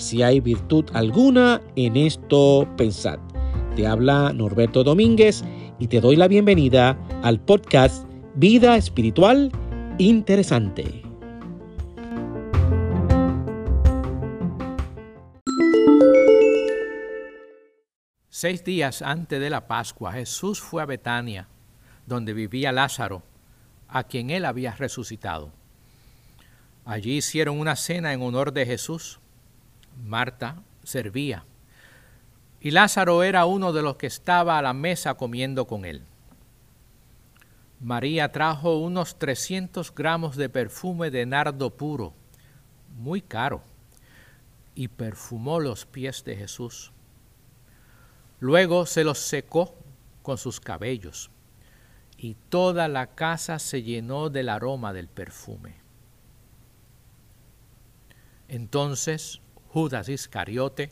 si hay virtud alguna en esto, pensad. Te habla Norberto Domínguez y te doy la bienvenida al podcast Vida Espiritual Interesante. Seis días antes de la Pascua, Jesús fue a Betania, donde vivía Lázaro, a quien él había resucitado. Allí hicieron una cena en honor de Jesús. Marta servía y Lázaro era uno de los que estaba a la mesa comiendo con él. María trajo unos 300 gramos de perfume de nardo puro, muy caro, y perfumó los pies de Jesús. Luego se los secó con sus cabellos, y toda la casa se llenó del aroma del perfume. Entonces Judas Iscariote,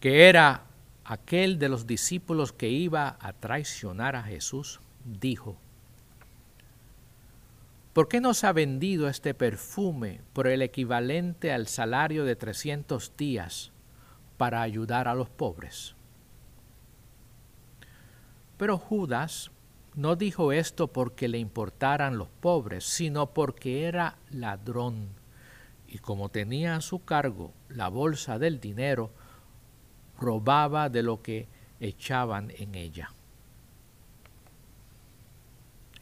que era aquel de los discípulos que iba a traicionar a Jesús, dijo, ¿por qué nos ha vendido este perfume por el equivalente al salario de 300 días para ayudar a los pobres? Pero Judas no dijo esto porque le importaran los pobres, sino porque era ladrón y como tenía a su cargo la bolsa del dinero, robaba de lo que echaban en ella.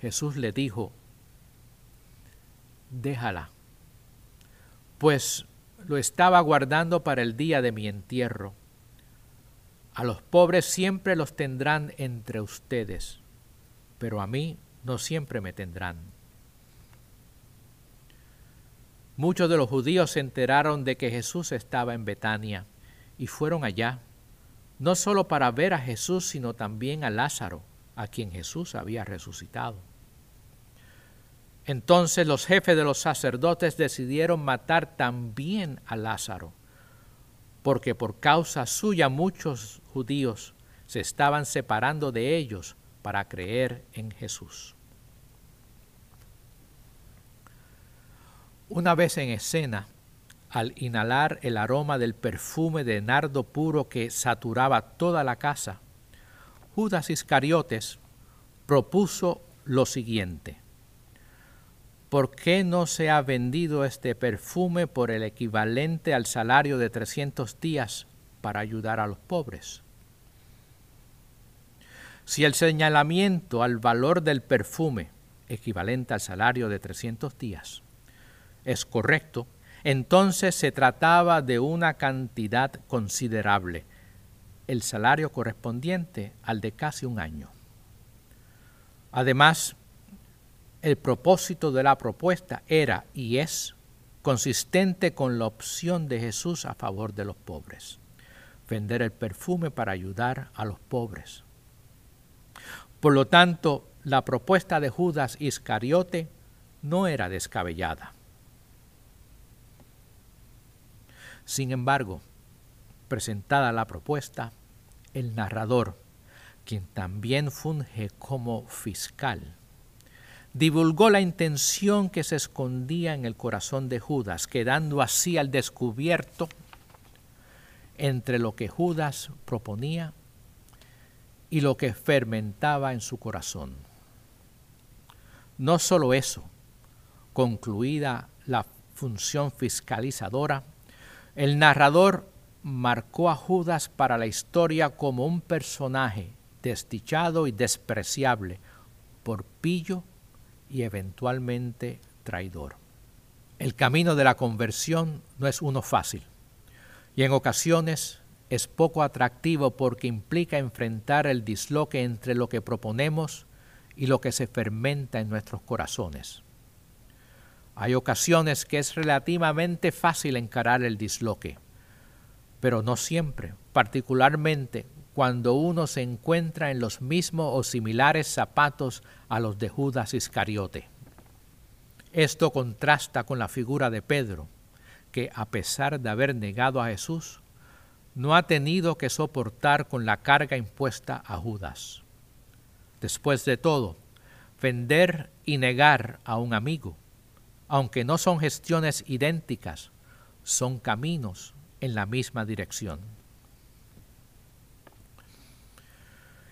Jesús le dijo, déjala, pues lo estaba guardando para el día de mi entierro. A los pobres siempre los tendrán entre ustedes, pero a mí no siempre me tendrán. Muchos de los judíos se enteraron de que Jesús estaba en Betania y fueron allá no solo para ver a Jesús, sino también a Lázaro, a quien Jesús había resucitado. Entonces los jefes de los sacerdotes decidieron matar también a Lázaro, porque por causa suya muchos judíos se estaban separando de ellos para creer en Jesús. Una vez en escena, al inhalar el aroma del perfume de nardo puro que saturaba toda la casa, Judas Iscariotes propuso lo siguiente. ¿Por qué no se ha vendido este perfume por el equivalente al salario de 300 días para ayudar a los pobres? Si el señalamiento al valor del perfume, equivalente al salario de 300 días, es correcto, entonces se trataba de una cantidad considerable, el salario correspondiente al de casi un año. Además, el propósito de la propuesta era y es consistente con la opción de Jesús a favor de los pobres, vender el perfume para ayudar a los pobres. Por lo tanto, la propuesta de Judas Iscariote no era descabellada. Sin embargo, presentada la propuesta, el narrador, quien también funge como fiscal, divulgó la intención que se escondía en el corazón de Judas, quedando así al descubierto entre lo que Judas proponía y lo que fermentaba en su corazón. No solo eso, concluida la función fiscalizadora, el narrador marcó a Judas para la historia como un personaje desdichado y despreciable, por pillo y eventualmente traidor. El camino de la conversión no es uno fácil y en ocasiones es poco atractivo porque implica enfrentar el disloque entre lo que proponemos y lo que se fermenta en nuestros corazones. Hay ocasiones que es relativamente fácil encarar el disloque, pero no siempre, particularmente cuando uno se encuentra en los mismos o similares zapatos a los de Judas Iscariote. Esto contrasta con la figura de Pedro, que a pesar de haber negado a Jesús, no ha tenido que soportar con la carga impuesta a Judas. Después de todo, vender y negar a un amigo, aunque no son gestiones idénticas, son caminos en la misma dirección.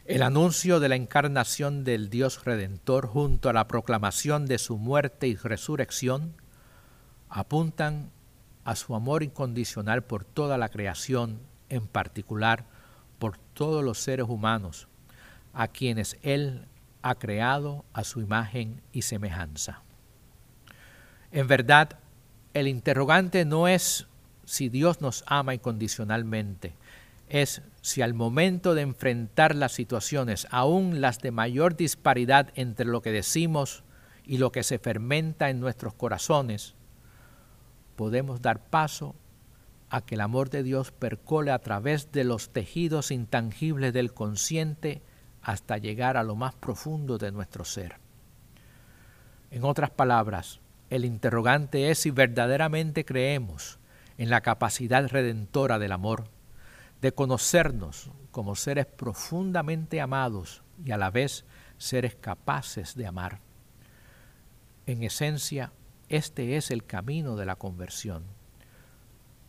El anuncio de la encarnación del Dios Redentor junto a la proclamación de su muerte y resurrección apuntan a su amor incondicional por toda la creación, en particular por todos los seres humanos, a quienes Él ha creado a su imagen y semejanza. En verdad, el interrogante no es si Dios nos ama incondicionalmente, es si al momento de enfrentar las situaciones, aún las de mayor disparidad entre lo que decimos y lo que se fermenta en nuestros corazones, podemos dar paso a que el amor de Dios percole a través de los tejidos intangibles del consciente hasta llegar a lo más profundo de nuestro ser. En otras palabras, el interrogante es si verdaderamente creemos en la capacidad redentora del amor, de conocernos como seres profundamente amados y a la vez seres capaces de amar. En esencia, este es el camino de la conversión.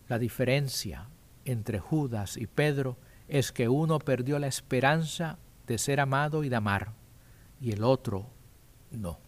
La diferencia entre Judas y Pedro es que uno perdió la esperanza de ser amado y de amar, y el otro no.